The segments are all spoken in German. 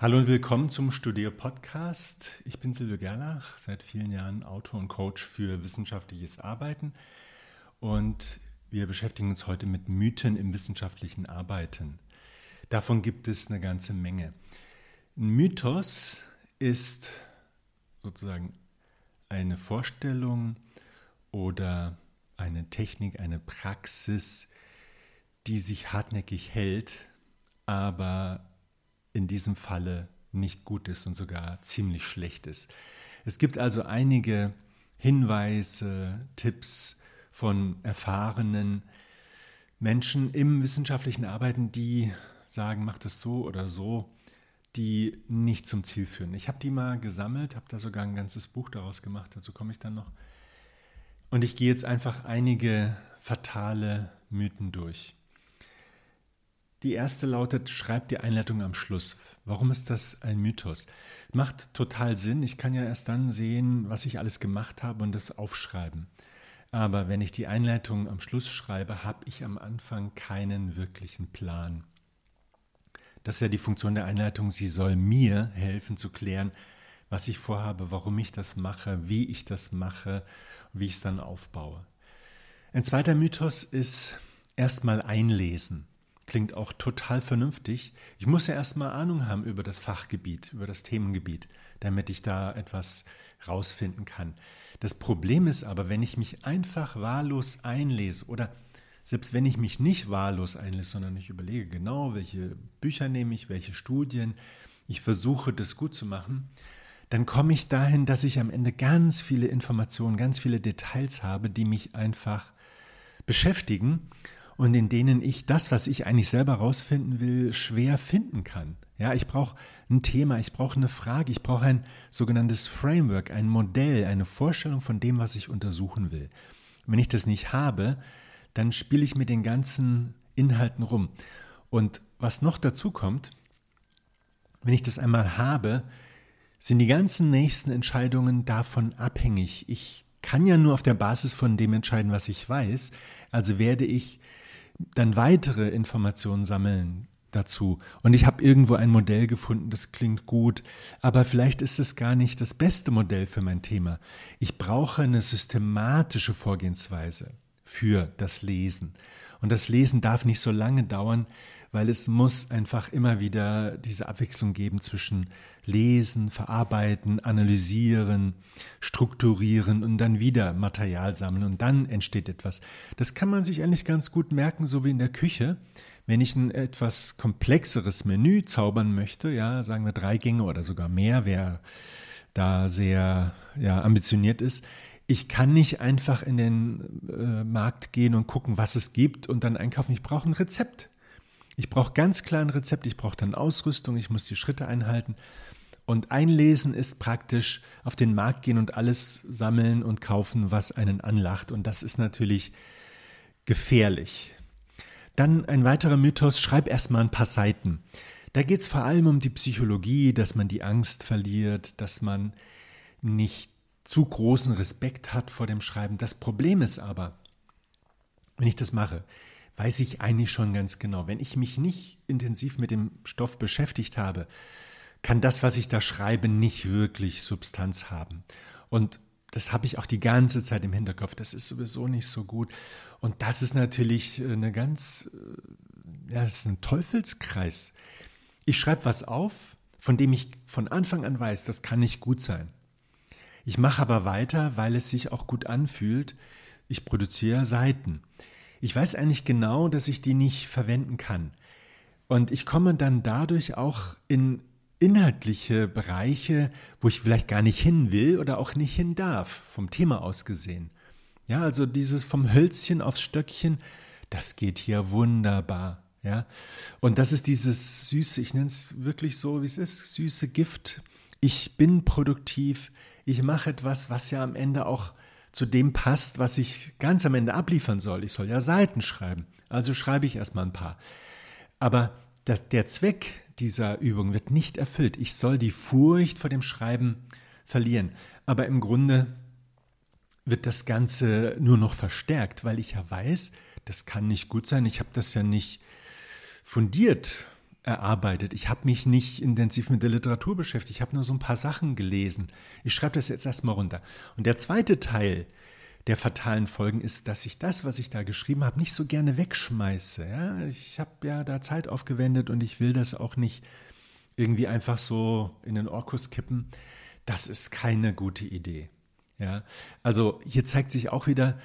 Hallo und willkommen zum Studio Podcast. Ich bin Silvio Gerlach, seit vielen Jahren Autor und Coach für wissenschaftliches Arbeiten und wir beschäftigen uns heute mit Mythen im wissenschaftlichen Arbeiten. Davon gibt es eine ganze Menge. Ein Mythos ist sozusagen eine Vorstellung oder eine Technik, eine Praxis, die sich hartnäckig hält, aber in diesem Falle nicht gut ist und sogar ziemlich schlecht ist. Es gibt also einige Hinweise, Tipps von erfahrenen Menschen im wissenschaftlichen Arbeiten, die sagen, mach das so oder so, die nicht zum Ziel führen. Ich habe die mal gesammelt, habe da sogar ein ganzes Buch daraus gemacht, dazu komme ich dann noch. Und ich gehe jetzt einfach einige fatale Mythen durch. Die erste lautet, schreib die Einleitung am Schluss. Warum ist das ein Mythos? Macht total Sinn. Ich kann ja erst dann sehen, was ich alles gemacht habe und das aufschreiben. Aber wenn ich die Einleitung am Schluss schreibe, habe ich am Anfang keinen wirklichen Plan. Das ist ja die Funktion der Einleitung. Sie soll mir helfen zu klären, was ich vorhabe, warum ich das mache, wie ich das mache, wie ich es dann aufbaue. Ein zweiter Mythos ist erstmal einlesen klingt auch total vernünftig. Ich muss ja erstmal Ahnung haben über das Fachgebiet, über das Themengebiet, damit ich da etwas rausfinden kann. Das Problem ist aber, wenn ich mich einfach wahllos einlese oder selbst wenn ich mich nicht wahllos einlese, sondern ich überlege genau, welche Bücher nehme ich, welche Studien, ich versuche das gut zu machen, dann komme ich dahin, dass ich am Ende ganz viele Informationen, ganz viele Details habe, die mich einfach beschäftigen und in denen ich das, was ich eigentlich selber rausfinden will, schwer finden kann. Ja, ich brauche ein Thema, ich brauche eine Frage, ich brauche ein sogenanntes Framework, ein Modell, eine Vorstellung von dem, was ich untersuchen will. Wenn ich das nicht habe, dann spiele ich mit den ganzen Inhalten rum. Und was noch dazu kommt, wenn ich das einmal habe, sind die ganzen nächsten Entscheidungen davon abhängig. Ich kann ja nur auf der Basis von dem entscheiden, was ich weiß. Also werde ich dann weitere Informationen sammeln dazu. Und ich habe irgendwo ein Modell gefunden, das klingt gut, aber vielleicht ist es gar nicht das beste Modell für mein Thema. Ich brauche eine systematische Vorgehensweise für das Lesen. Und das Lesen darf nicht so lange dauern, weil es muss einfach immer wieder diese Abwechslung geben zwischen Lesen, Verarbeiten, Analysieren, Strukturieren und dann wieder Material sammeln und dann entsteht etwas. Das kann man sich eigentlich ganz gut merken, so wie in der Küche. Wenn ich ein etwas komplexeres Menü zaubern möchte, ja, sagen wir drei Gänge oder sogar mehr, wer da sehr ja, ambitioniert ist, ich kann nicht einfach in den äh, Markt gehen und gucken, was es gibt und dann einkaufen. Ich brauche ein Rezept. Ich brauche ganz klar ein Rezept, ich brauche dann Ausrüstung, ich muss die Schritte einhalten. Und einlesen ist praktisch auf den Markt gehen und alles sammeln und kaufen, was einen anlacht. Und das ist natürlich gefährlich. Dann ein weiterer Mythos, schreib erstmal ein paar Seiten. Da geht es vor allem um die Psychologie, dass man die Angst verliert, dass man nicht zu großen Respekt hat vor dem Schreiben. Das Problem ist aber, wenn ich das mache, weiß ich eigentlich schon ganz genau. Wenn ich mich nicht intensiv mit dem Stoff beschäftigt habe, kann das, was ich da schreibe, nicht wirklich Substanz haben. Und das habe ich auch die ganze Zeit im Hinterkopf. Das ist sowieso nicht so gut. Und das ist natürlich eine ganz, äh, ja, das ist ein Teufelskreis. Ich schreibe was auf, von dem ich von Anfang an weiß, das kann nicht gut sein. Ich mache aber weiter, weil es sich auch gut anfühlt. Ich produziere Seiten ich weiß eigentlich genau, dass ich die nicht verwenden kann. Und ich komme dann dadurch auch in inhaltliche Bereiche, wo ich vielleicht gar nicht hin will oder auch nicht hin darf, vom Thema aus gesehen. Ja, also dieses vom Hölzchen aufs Stöckchen, das geht hier wunderbar. Ja, und das ist dieses süße, ich nenne es wirklich so, wie es ist, süße Gift. Ich bin produktiv, ich mache etwas, was ja am Ende auch zu dem passt, was ich ganz am Ende abliefern soll. Ich soll ja Seiten schreiben. Also schreibe ich erstmal ein paar. Aber das, der Zweck dieser Übung wird nicht erfüllt. Ich soll die Furcht vor dem Schreiben verlieren. Aber im Grunde wird das Ganze nur noch verstärkt, weil ich ja weiß, das kann nicht gut sein. Ich habe das ja nicht fundiert erarbeitet. Ich habe mich nicht intensiv mit der Literatur beschäftigt. Ich habe nur so ein paar Sachen gelesen. Ich schreibe das jetzt erstmal runter. Und der zweite Teil der fatalen Folgen ist, dass ich das, was ich da geschrieben habe, nicht so gerne wegschmeiße. Ja? Ich habe ja da Zeit aufgewendet und ich will das auch nicht irgendwie einfach so in den Orkus kippen. Das ist keine gute Idee. Ja? Also hier zeigt sich auch wieder,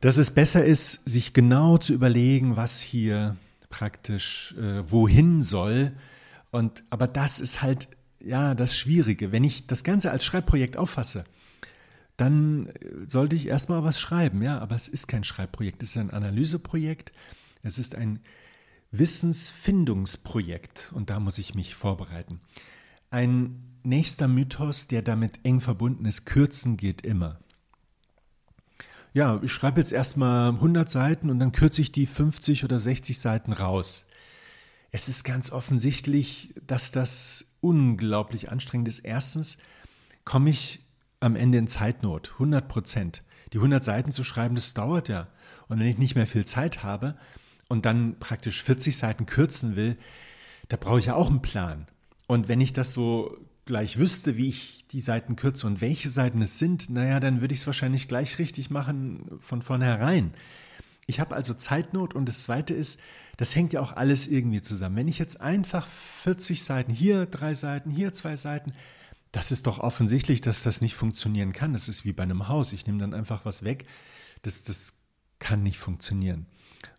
dass es besser ist, sich genau zu überlegen, was hier praktisch äh, wohin soll. Und aber das ist halt ja das Schwierige. Wenn ich das Ganze als Schreibprojekt auffasse, dann äh, sollte ich erstmal was schreiben, ja, aber es ist kein Schreibprojekt, es ist ein Analyseprojekt, es ist ein Wissensfindungsprojekt und da muss ich mich vorbereiten. Ein nächster Mythos, der damit eng verbunden ist, kürzen geht immer. Ja, ich schreibe jetzt erstmal 100 Seiten und dann kürze ich die 50 oder 60 Seiten raus. Es ist ganz offensichtlich, dass das unglaublich anstrengend ist. Erstens komme ich am Ende in Zeitnot, 100 Prozent. Die 100 Seiten zu schreiben, das dauert ja. Und wenn ich nicht mehr viel Zeit habe und dann praktisch 40 Seiten kürzen will, da brauche ich ja auch einen Plan. Und wenn ich das so gleich wüsste, wie ich die Seiten kürze und welche Seiten es sind, naja, dann würde ich es wahrscheinlich gleich richtig machen von vornherein. Ich habe also Zeitnot und das Zweite ist, das hängt ja auch alles irgendwie zusammen. Wenn ich jetzt einfach 40 Seiten, hier drei Seiten, hier zwei Seiten, das ist doch offensichtlich, dass das nicht funktionieren kann. Das ist wie bei einem Haus. Ich nehme dann einfach was weg. Das, das kann nicht funktionieren.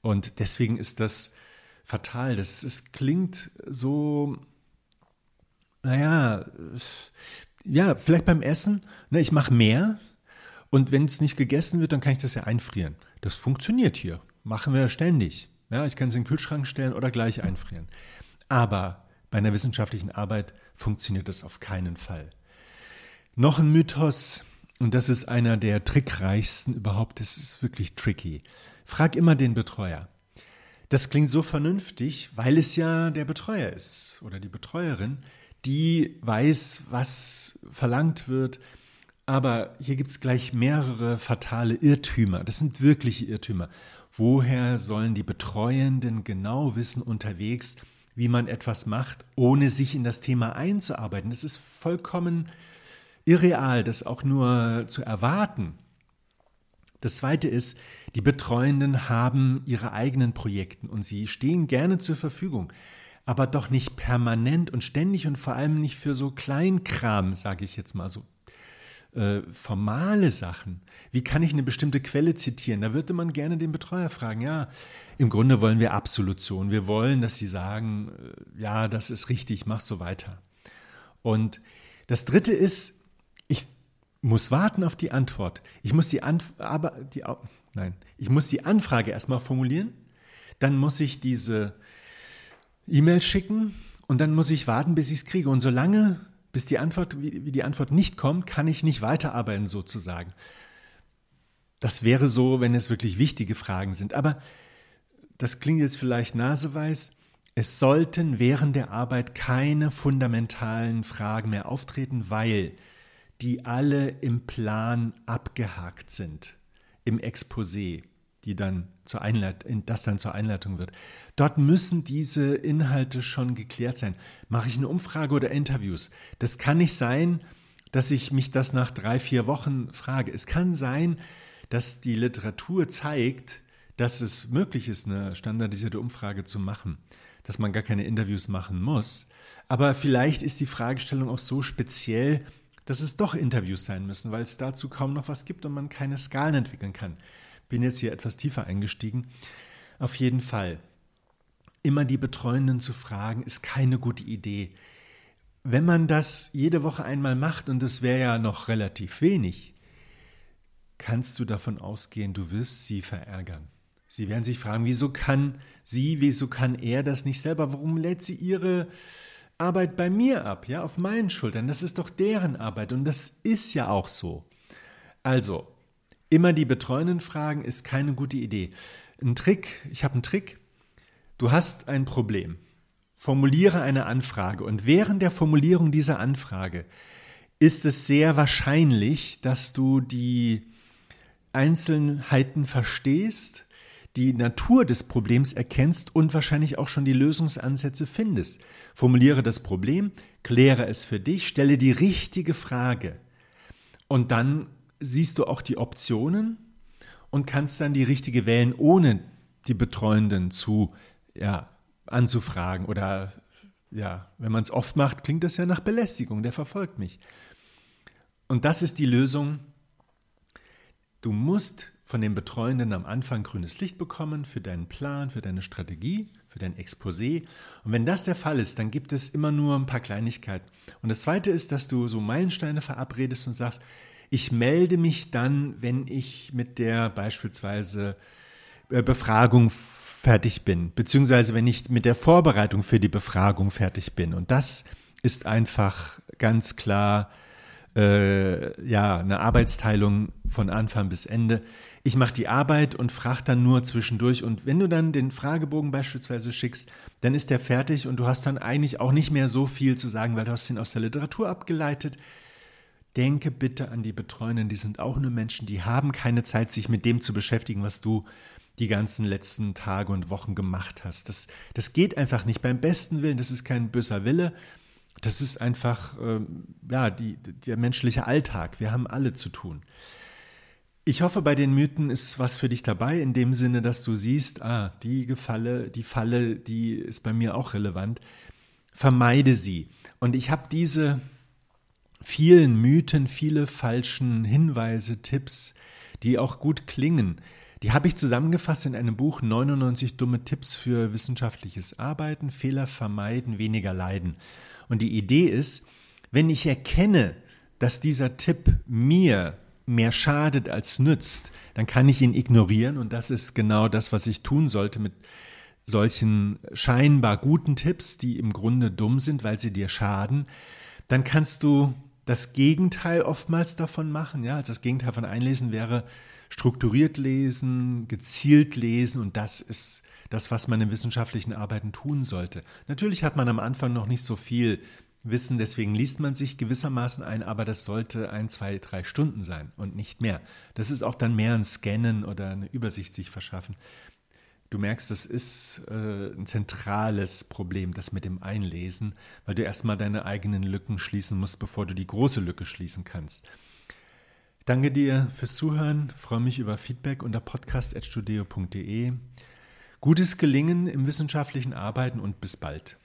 Und deswegen ist das fatal. Das, das klingt so, naja, ja, vielleicht beim Essen. Ne, ich mache mehr und wenn es nicht gegessen wird, dann kann ich das ja einfrieren. Das funktioniert hier. Machen wir ständig. Ja, ich kann es in den Kühlschrank stellen oder gleich einfrieren. Aber bei einer wissenschaftlichen Arbeit funktioniert das auf keinen Fall. Noch ein Mythos, und das ist einer der trickreichsten überhaupt, das ist wirklich tricky. Frag immer den Betreuer. Das klingt so vernünftig, weil es ja der Betreuer ist oder die Betreuerin, die weiß, was verlangt wird. Aber hier gibt es gleich mehrere fatale Irrtümer. Das sind wirkliche Irrtümer. Woher sollen die Betreuenden genau wissen unterwegs, wie man etwas macht, ohne sich in das Thema einzuarbeiten. Das ist vollkommen irreal, das auch nur zu erwarten. Das Zweite ist, die Betreuenden haben ihre eigenen Projekte und sie stehen gerne zur Verfügung, aber doch nicht permanent und ständig und vor allem nicht für so Kleinkram, sage ich jetzt mal so äh, formale Sachen. Wie kann ich eine bestimmte Quelle zitieren? Da würde man gerne den Betreuer fragen. Ja, im Grunde wollen wir Absolution. Wir wollen, dass sie sagen, äh, ja, das ist richtig, mach so weiter. Und das Dritte ist, ich muss warten auf die Antwort. Ich muss die, Anf aber die, nein, ich muss die Anfrage erstmal formulieren. Dann muss ich diese E-Mail schicken und dann muss ich warten, bis ich es kriege. Und solange bis die Antwort, wie, die Antwort nicht kommt, kann ich nicht weiterarbeiten sozusagen. Das wäre so, wenn es wirklich wichtige Fragen sind. Aber das klingt jetzt vielleicht naseweiß. Es sollten während der Arbeit keine fundamentalen Fragen mehr auftreten, weil die alle im Plan abgehakt sind, im Exposé die dann zur Einleitung, das dann zur Einleitung wird. Dort müssen diese Inhalte schon geklärt sein. Mache ich eine Umfrage oder Interviews? Das kann nicht sein, dass ich mich das nach drei, vier Wochen frage. Es kann sein, dass die Literatur zeigt, dass es möglich ist, eine standardisierte Umfrage zu machen, dass man gar keine Interviews machen muss. Aber vielleicht ist die Fragestellung auch so speziell, dass es doch Interviews sein müssen, weil es dazu kaum noch was gibt und man keine Skalen entwickeln kann bin jetzt hier etwas tiefer eingestiegen. Auf jeden Fall, immer die Betreuenden zu fragen, ist keine gute Idee. Wenn man das jede Woche einmal macht, und das wäre ja noch relativ wenig, kannst du davon ausgehen, du wirst sie verärgern. Sie werden sich fragen, wieso kann sie, wieso kann er das nicht selber? Warum lädt sie ihre Arbeit bei mir ab, ja, auf meinen Schultern? Das ist doch deren Arbeit und das ist ja auch so. Also, Immer die Betreuenden fragen ist keine gute Idee. Ein Trick, ich habe einen Trick. Du hast ein Problem. Formuliere eine Anfrage und während der Formulierung dieser Anfrage ist es sehr wahrscheinlich, dass du die Einzelheiten verstehst, die Natur des Problems erkennst und wahrscheinlich auch schon die Lösungsansätze findest. Formuliere das Problem, kläre es für dich, stelle die richtige Frage und dann siehst du auch die Optionen und kannst dann die richtige wählen, ohne die Betreuenden zu ja, anzufragen oder ja, wenn man es oft macht, klingt das ja nach Belästigung, der verfolgt mich. Und das ist die Lösung. Du musst von den Betreuenden am Anfang grünes Licht bekommen für deinen Plan, für deine Strategie, für dein Exposé. Und wenn das der Fall ist, dann gibt es immer nur ein paar Kleinigkeiten. Und das Zweite ist, dass du so Meilensteine verabredest und sagst, ich melde mich dann, wenn ich mit der beispielsweise äh, Befragung fertig bin, beziehungsweise wenn ich mit der Vorbereitung für die Befragung fertig bin. Und das ist einfach ganz klar äh, ja eine Arbeitsteilung von Anfang bis Ende. Ich mache die Arbeit und frage dann nur zwischendurch. Und wenn du dann den Fragebogen beispielsweise schickst, dann ist der fertig und du hast dann eigentlich auch nicht mehr so viel zu sagen, weil du hast ihn aus der Literatur abgeleitet. Denke bitte an die Betreuenden, die sind auch nur Menschen, die haben keine Zeit, sich mit dem zu beschäftigen, was du die ganzen letzten Tage und Wochen gemacht hast. Das, das geht einfach nicht beim besten Willen, das ist kein böser Wille, das ist einfach äh, ja, die, der menschliche Alltag. Wir haben alle zu tun. Ich hoffe, bei den Mythen ist was für dich dabei, in dem Sinne, dass du siehst, ah, die Gefalle, die Falle, die ist bei mir auch relevant. Vermeide sie. Und ich habe diese vielen Mythen, viele falschen Hinweise, Tipps, die auch gut klingen, die habe ich zusammengefasst in einem Buch 99 dumme Tipps für wissenschaftliches Arbeiten, Fehler vermeiden, weniger leiden. Und die Idee ist, wenn ich erkenne, dass dieser Tipp mir mehr schadet als nützt, dann kann ich ihn ignorieren und das ist genau das, was ich tun sollte mit solchen scheinbar guten Tipps, die im Grunde dumm sind, weil sie dir schaden, dann kannst du das Gegenteil oftmals davon machen. Ja, also das Gegenteil von einlesen wäre strukturiert lesen, gezielt lesen und das ist das, was man in wissenschaftlichen Arbeiten tun sollte. Natürlich hat man am Anfang noch nicht so viel Wissen, deswegen liest man sich gewissermaßen ein, aber das sollte ein, zwei, drei Stunden sein und nicht mehr. Das ist auch dann mehr ein Scannen oder eine Übersicht sich verschaffen. Du merkst, das ist äh, ein zentrales Problem, das mit dem Einlesen, weil du erstmal deine eigenen Lücken schließen musst, bevor du die große Lücke schließen kannst. Ich danke dir fürs Zuhören, freue mich über Feedback unter podcast.studio.de. Gutes Gelingen im wissenschaftlichen Arbeiten und bis bald.